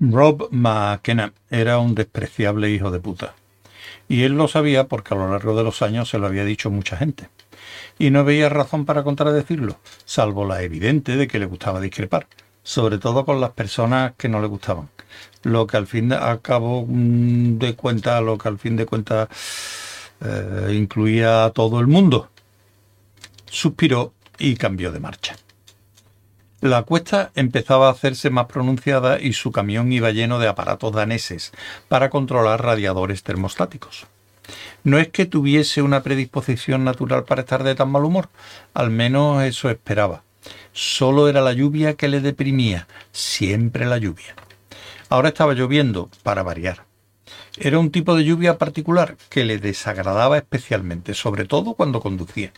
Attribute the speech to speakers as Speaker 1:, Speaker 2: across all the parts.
Speaker 1: Rob McKenna era un despreciable hijo de puta. Y él lo sabía porque a lo largo de los años se lo había dicho mucha gente. Y no veía razón para contradecirlo, salvo la evidente de que le gustaba discrepar, sobre todo con las personas que no le gustaban. Lo que al fin de cabo mm, de cuenta, lo que al fin de cuentas eh, incluía a todo el mundo. Suspiró y cambió de marcha. La cuesta empezaba a hacerse más pronunciada y su camión iba lleno de aparatos daneses para controlar radiadores termostáticos. No es que tuviese una predisposición natural para estar de tan mal humor, al menos eso esperaba. Solo era la lluvia que le deprimía, siempre la lluvia. Ahora estaba lloviendo, para variar. Era un tipo de lluvia particular que le desagradaba especialmente, sobre todo cuando conducía.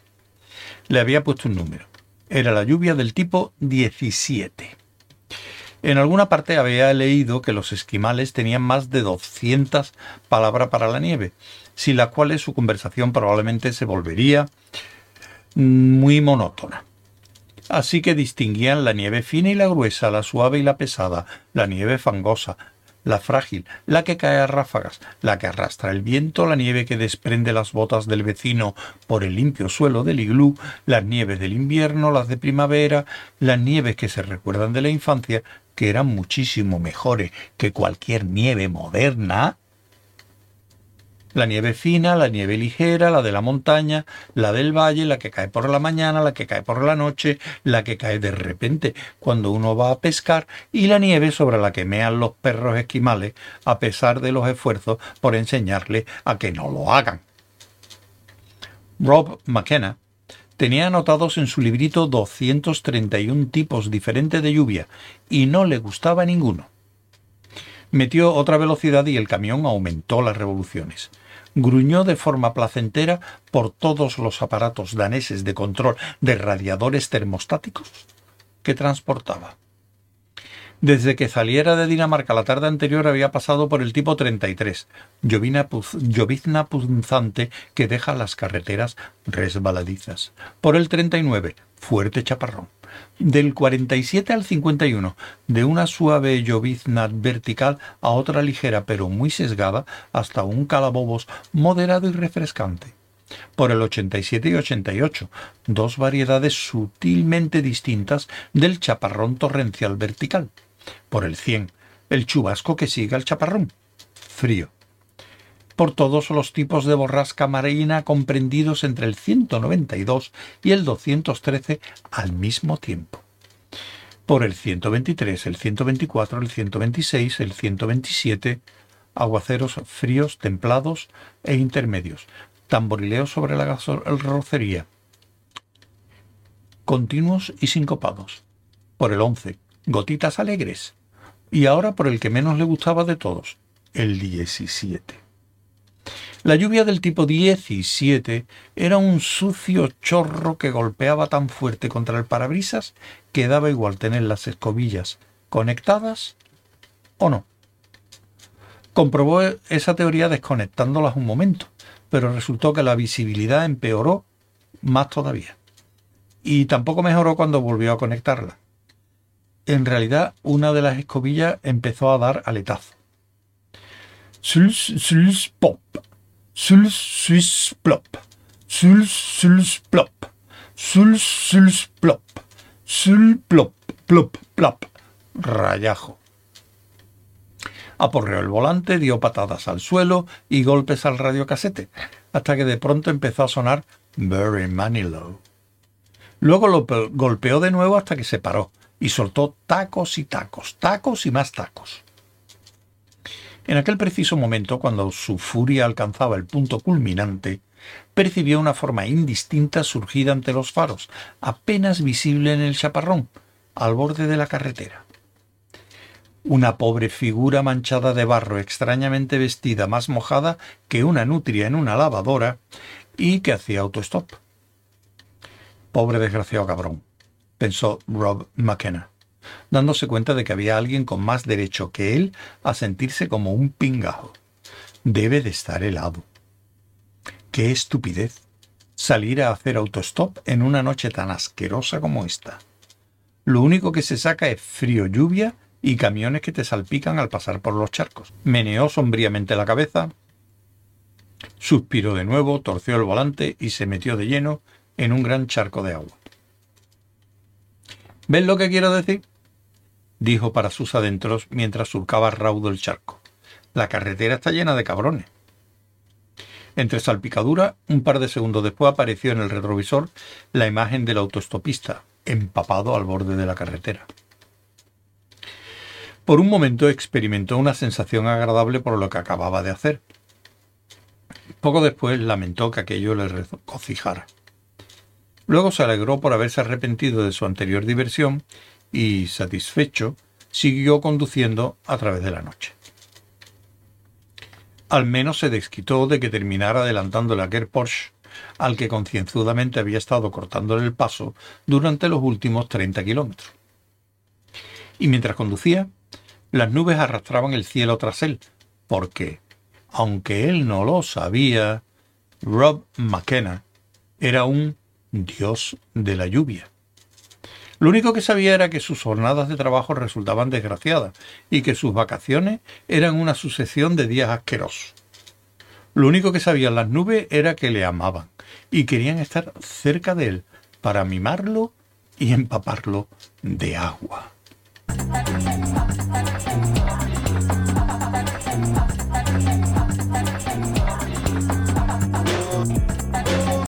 Speaker 1: Le había puesto un número. Era la lluvia del tipo 17. En alguna parte había leído que los esquimales tenían más de 200 palabras para la nieve, sin las cuales su conversación probablemente se volvería muy monótona. Así que distinguían la nieve fina y la gruesa, la suave y la pesada, la nieve fangosa, la frágil, la que cae a ráfagas, la que arrastra el viento, la nieve que desprende las botas del vecino por el limpio suelo del iglú, las nieves del invierno, las de primavera, las nieves que se recuerdan de la infancia, que eran muchísimo mejores que cualquier nieve moderna, la nieve fina, la nieve ligera, la de la montaña, la del valle, la que cae por la mañana, la que cae por la noche, la que cae de repente cuando uno va a pescar y la nieve sobre la que mean los perros esquimales a pesar de los esfuerzos por enseñarle a que no lo hagan. Rob McKenna tenía anotados en su librito 231 tipos diferentes de lluvia y no le gustaba ninguno. Metió otra velocidad y el camión aumentó las revoluciones gruñó de forma placentera por todos los aparatos daneses de control de radiadores termostáticos que transportaba. Desde que saliera de Dinamarca la tarde anterior había pasado por el tipo 33, llovizna punzante que deja las carreteras resbaladizas. Por el 39, fuerte chaparrón del 47 al 51, de una suave llovizna vertical a otra ligera pero muy sesgada hasta un calabobos moderado y refrescante. Por el 87 y 88, dos variedades sutilmente distintas del chaparrón torrencial vertical. Por el 100, el chubasco que sigue al chaparrón. Frío por todos los tipos de borrasca marina comprendidos entre el 192 y el 213 al mismo tiempo. Por el 123, el 124, el 126, el 127, aguaceros fríos, templados e intermedios, tamborileos sobre la rocería, continuos y sincopados. Por el 11, gotitas alegres. Y ahora por el que menos le gustaba de todos, el 17. La lluvia del tipo 17 era un sucio chorro que golpeaba tan fuerte contra el parabrisas que daba igual tener las escobillas conectadas o no. Comprobó esa teoría desconectándolas un momento, pero resultó que la visibilidad empeoró más todavía. Y tampoco mejoró cuando volvió a conectarla. En realidad, una de las escobillas empezó a dar aletazo. pop sul sus plop, sul sul plop, sul sul plop, sul plop, plop, plop, rayajo. Aporreó el volante, dio patadas al suelo y golpes al radiocasete, hasta que de pronto empezó a sonar Very Manilow. Luego lo golpeó de nuevo hasta que se paró y soltó tacos y tacos, tacos y más tacos. En aquel preciso momento, cuando su furia alcanzaba el punto culminante, percibió una forma indistinta surgida ante los faros, apenas visible en el chaparrón, al borde de la carretera. Una pobre figura manchada de barro, extrañamente vestida, más mojada que una nutria en una lavadora, y que hacía autostop. Pobre desgraciado cabrón, pensó Rob McKenna dándose cuenta de que había alguien con más derecho que él a sentirse como un pingajo. Debe de estar helado. ¡Qué estupidez! Salir a hacer autostop en una noche tan asquerosa como esta. Lo único que se saca es frío, lluvia y camiones que te salpican al pasar por los charcos. Meneó sombríamente la cabeza, suspiró de nuevo, torció el volante y se metió de lleno en un gran charco de agua. ¿Ves lo que quiero decir? dijo para sus adentros mientras surcaba raudo el charco. La carretera está llena de cabrones. Entre salpicadura, un par de segundos después apareció en el retrovisor la imagen del autoestopista, empapado al borde de la carretera. Por un momento experimentó una sensación agradable por lo que acababa de hacer. Poco después lamentó que aquello le regocijara. Luego se alegró por haberse arrepentido de su anterior diversión y, satisfecho, siguió conduciendo a través de la noche. Al menos se desquitó de que terminara adelantándole a aquel Porsche al que concienzudamente había estado cortándole el paso durante los últimos 30 kilómetros. Y mientras conducía, las nubes arrastraban el cielo tras él, porque, aunque él no lo sabía, Rob McKenna era un dios de la lluvia. Lo único que sabía era que sus jornadas de trabajo resultaban desgraciadas y que sus vacaciones eran una sucesión de días asquerosos. Lo único que sabían las nubes era que le amaban y querían estar cerca de él para mimarlo y empaparlo de agua.